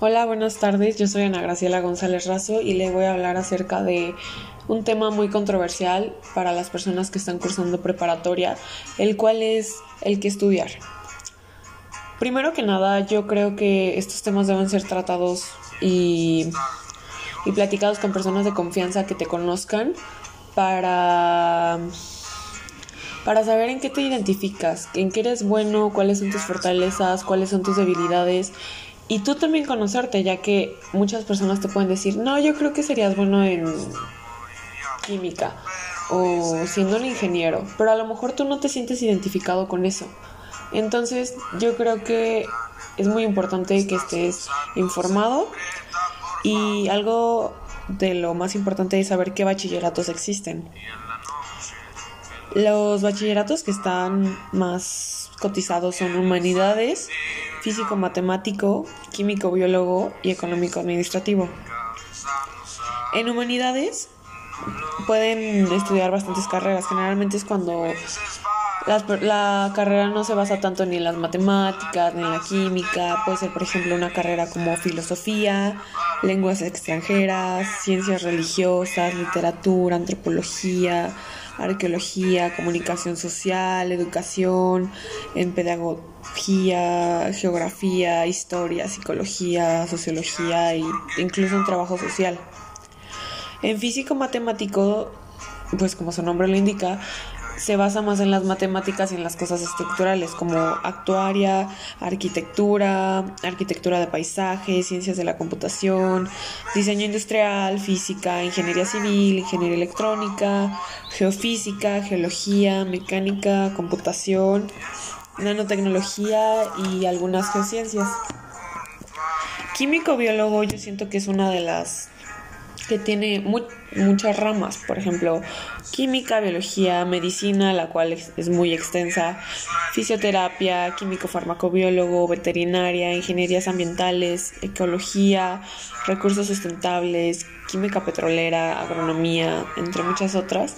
Hola, buenas tardes. Yo soy Ana Graciela González Razo y le voy a hablar acerca de un tema muy controversial para las personas que están cursando preparatoria, el cual es el que estudiar. Primero que nada, yo creo que estos temas deben ser tratados y, y platicados con personas de confianza que te conozcan para para saber en qué te identificas, en qué eres bueno, cuáles son tus fortalezas, cuáles son tus debilidades y tú también conocerte, ya que muchas personas te pueden decir, no, yo creo que serías bueno en química o siendo un ingeniero, pero a lo mejor tú no te sientes identificado con eso. Entonces yo creo que es muy importante que estés informado y algo de lo más importante es saber qué bachilleratos existen. Los bachilleratos que están más cotizados son humanidades, físico matemático, químico biólogo y económico administrativo. En humanidades pueden estudiar bastantes carreras, generalmente es cuando la, carrera no se basa tanto ni en las matemáticas ni en la química, puede ser por ejemplo una carrera como filosofía, lenguas extranjeras, ciencias religiosas, literatura, antropología, arqueología, comunicación social, educación, en pedagogía, geografía, historia, psicología, sociología e incluso en trabajo social. En físico matemático, pues como su nombre lo indica, se basa más en las matemáticas y en las cosas estructurales como actuaria, arquitectura, arquitectura de paisaje, ciencias de la computación, diseño industrial, física, ingeniería civil, ingeniería electrónica, geofísica, geología, mecánica, computación, nanotecnología y algunas geociencias. Químico biólogo yo siento que es una de las que tiene muchas ramas, por ejemplo, química, biología, medicina, la cual es, muy extensa, fisioterapia, químico farmacobiólogo, veterinaria, ingenierías ambientales, ecología, recursos sustentables, química petrolera, agronomía, entre muchas otras,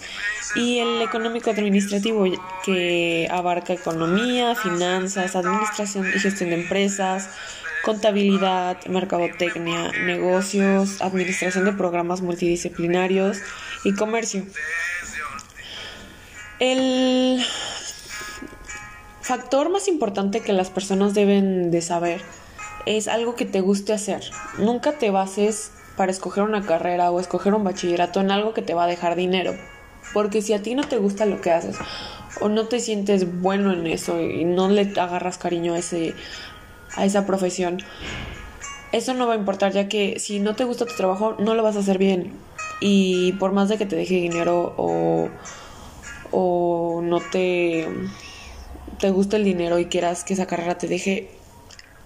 y el económico administrativo que abarca economía, finanzas, administración y gestión de empresas, contabilidad, mercadotecnia, negocios, administración de programas multidisciplinarios y comercio. El factor más importante que las personas deben de saber es algo que te guste hacer. Nunca te bases para escoger una carrera o escoger un bachillerato en algo que te va a dejar dinero. Porque si a ti no te gusta lo que haces o no te sientes bueno en eso y no le agarras cariño a ese a esa profesión. Eso no va a importar, ya que si no te gusta tu trabajo, no lo vas a hacer bien. Y por más de que te deje dinero o, o no te, te guste el dinero y quieras que esa carrera te deje,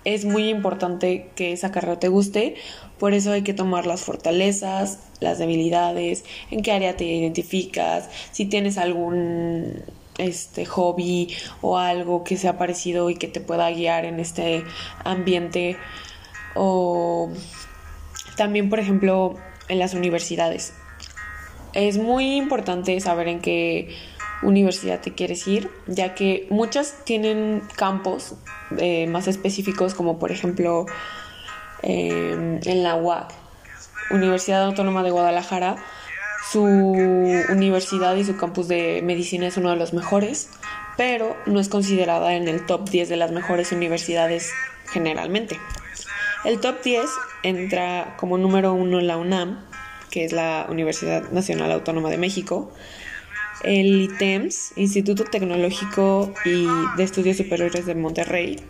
es muy importante que esa carrera te guste. Por eso hay que tomar las fortalezas, las debilidades, en qué área te identificas, si tienes algún este hobby o algo que sea parecido y que te pueda guiar en este ambiente. O también por ejemplo en las universidades. Es muy importante saber en qué universidad te quieres ir ya que muchas tienen campos eh, más específicos como por ejemplo em, en la UAC Universidad Autónoma de Guadalajara su universidad y su campus de medicina es uno de los mejores, pero no es considerada en el top 10 de las mejores universidades generalmente. El top 10 entra como número uno la UNAM, que es la Universidad Nacional Autónoma de México, el ITEMS, Instituto Tecnológico y de Estudios Superiores de Monterrey,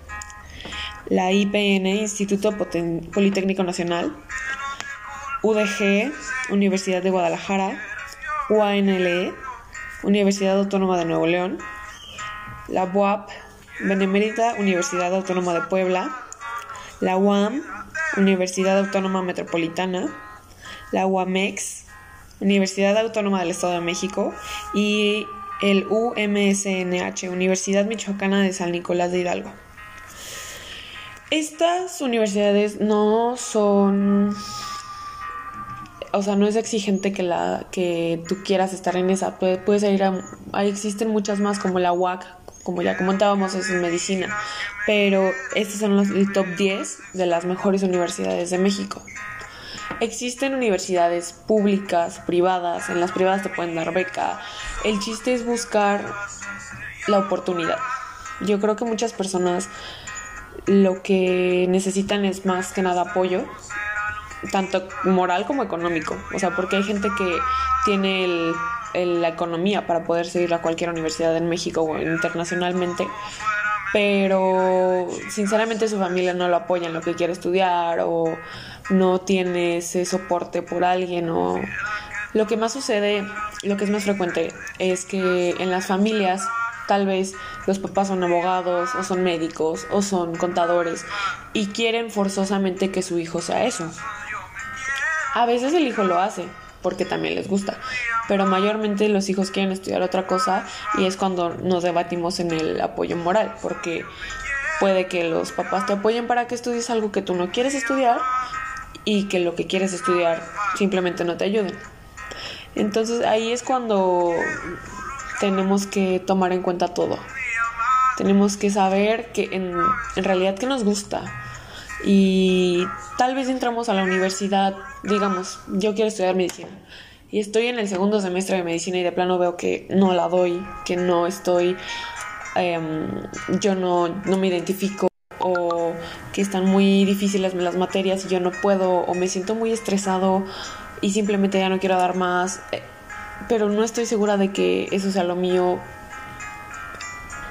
la IPN, Instituto Politécnico Nacional, UDG, Universidad de Guadalajara, UANLE, Universidad Autónoma de Nuevo León, la UAP, Benemérita Universidad Autónoma de Puebla, la UAM, Universidad Autónoma Metropolitana, la UAMEX, Universidad Autónoma del Estado de México y el UMSNH, Universidad Michoacana de San Nicolás de Hidalgo. Estas universidades no son o sea, no es exigente que la que tú quieras estar en esa, puedes ir a, ahí existen muchas más como la UAC, como ya comentábamos, es en medicina. Pero estos son los el top 10 de las mejores universidades de México. Existen universidades públicas, privadas, en las privadas te pueden dar beca. El chiste es buscar la oportunidad. Yo creo que muchas personas lo que necesitan es más que nada apoyo, tanto moral como económico. O sea, porque hay gente que tiene la economía para poder seguir a cualquier universidad en México o internacionalmente, pero sinceramente su familia no lo apoya en lo que quiere estudiar o no tiene ese soporte por alguien o lo que más sucede, lo que es más frecuente es que en las familias tal vez los papás son abogados o son médicos o son contadores y quieren forzosamente que su hijo sea eso. A veces el hijo lo hace porque también les gusta, pero mayormente los hijos quieren estudiar otra cosa y es cuando nos debatimos en el apoyo moral, porque puede que los papás te apoyen para que estudies algo que tú no quieres estudiar y que lo que quieres estudiar simplemente no te ayuden. Entonces ahí es cuando tenemos que tomar en cuenta todo. Tenemos que saber que en, realidad que nos gusta. Y tal vez entramos a la universidad, digamos, yo quiero estudiar medicina. Y estoy en el segundo semestre de medicina y de plano veo que no la doy, que no estoy, em, yo no, no me identifico o que están muy difíciles las materias y yo no puedo o me siento muy estresado y simplemente ya no quiero dar más, eh, pero no estoy segura de que eso sea lo mío,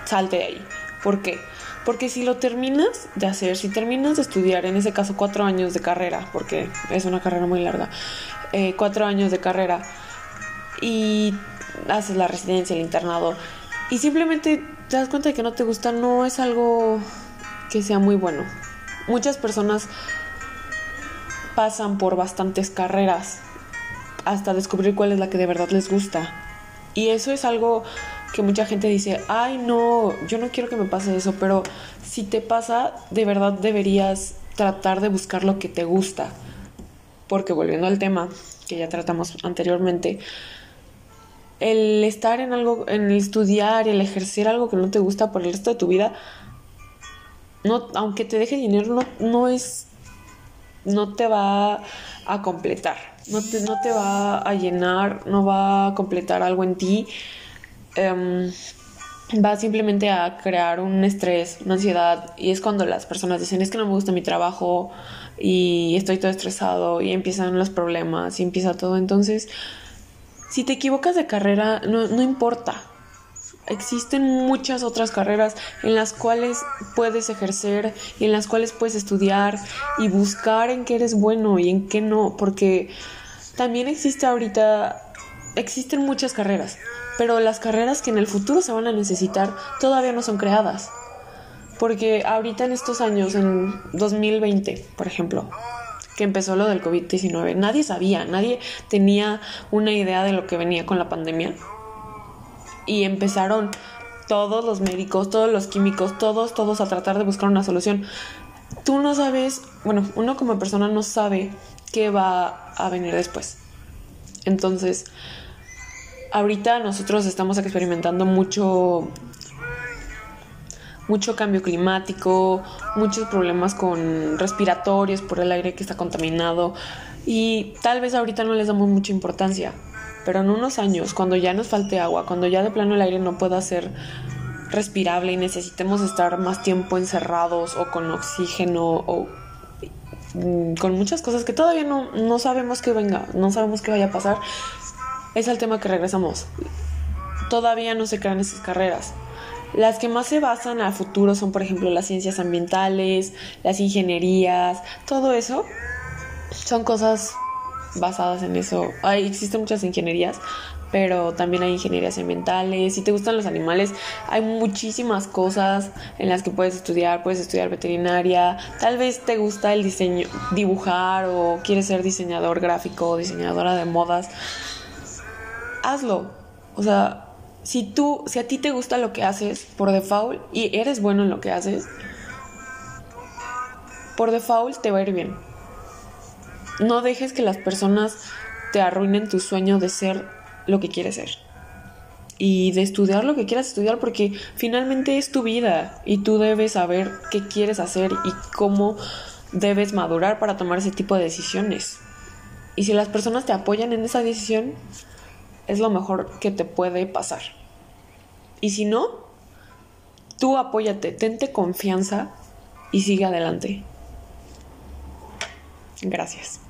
salte de ahí. ¿Por qué? Porque si lo terminas de hacer, si terminas de estudiar, en ese caso cuatro años de carrera, porque es una carrera muy larga, eh, cuatro años de carrera, y haces la residencia, el internado, y simplemente te das cuenta de que no te gusta, no es algo que sea muy bueno. Muchas personas pasan por bastantes carreras hasta descubrir cuál es la que de verdad les gusta. Y eso es algo que mucha gente dice, ay no, yo no quiero que me pase eso, pero si te pasa, de verdad deberías tratar de buscar lo que te gusta. Porque volviendo al tema que ya tratamos anteriormente, el estar en algo, en el estudiar, el ejercer algo que no te gusta por el resto de tu vida, no, aunque te deje dinero, no, no es, no te va a completar, no te, no te va a llenar, no va a completar algo en ti. Em, va simplemente a crear un estrés, una ansiedad y es cuando las personas dicen es que no me gusta mi trabajo y estoy todo estresado y empiezan los problemas y empieza todo. Entonces, si te equivocas de carrera, no, no importa, existen muchas otras carreras en las cuales puedes ejercer y en las cuales puedes estudiar y buscar en qué eres bueno y en qué no, porque también existe ahorita, existen muchas carreras, pero las carreras que en el futuro se van a necesitar todavía no son creadas. Porque ahorita en estos años, en 2020, por ejemplo, que empezó lo del COVID-19, nadie sabía, nadie tenía una idea de lo que venía con la pandemia y empezaron todos los médicos, todos los químicos, todos, todos a tratar de buscar una solución. Tú no sabes, bueno, uno como persona no sabe qué va a venir después. Entonces, ahorita nosotros estamos experimentando mucho mucho cambio climático, muchos problemas con respiratorios por el aire que está contaminado y tal vez ahorita no les damos mucha importancia, pero en unos años, cuando ya nos falte agua, cuando ya de plano el aire no pueda ser respirable y necesitemos estar más tiempo encerrados o con oxígeno o mm, con muchas cosas que todavía no, no sabemos que venga, no sabemos qué vaya a pasar, es el tema que regresamos. Todavía no se crean esas carreras. Las que más se basan a futuro son, por ejemplo, las ciencias ambientales, las ingenierías, todo eso son cosas basadas en eso. Hay, existen muchas ingenierías, pero también hay ingenierías ambientales. Si te gustan los animales, hay muchísimas cosas en las que puedes estudiar. Puedes estudiar veterinaria. Tal vez te gusta el diseño, dibujar o quieres ser diseñador gráfico diseñadora de modas hazlo. O sea, si tú, si a ti te gusta lo que haces por default y eres bueno en lo que haces, por default te va a ir bien. No dejes que las personas te arruinen tu sueño de ser lo que quieres ser. Y de estudiar lo que quieras estudiar porque finalmente es tu vida y tú debes saber qué quieres hacer y cómo debes madurar para tomar ese tipo de decisiones. Y si las personas te apoyan en esa decisión, es lo mejor que te puede pasar. Y si no, tú apóyate, tente confianza y sigue adelante. Gracias.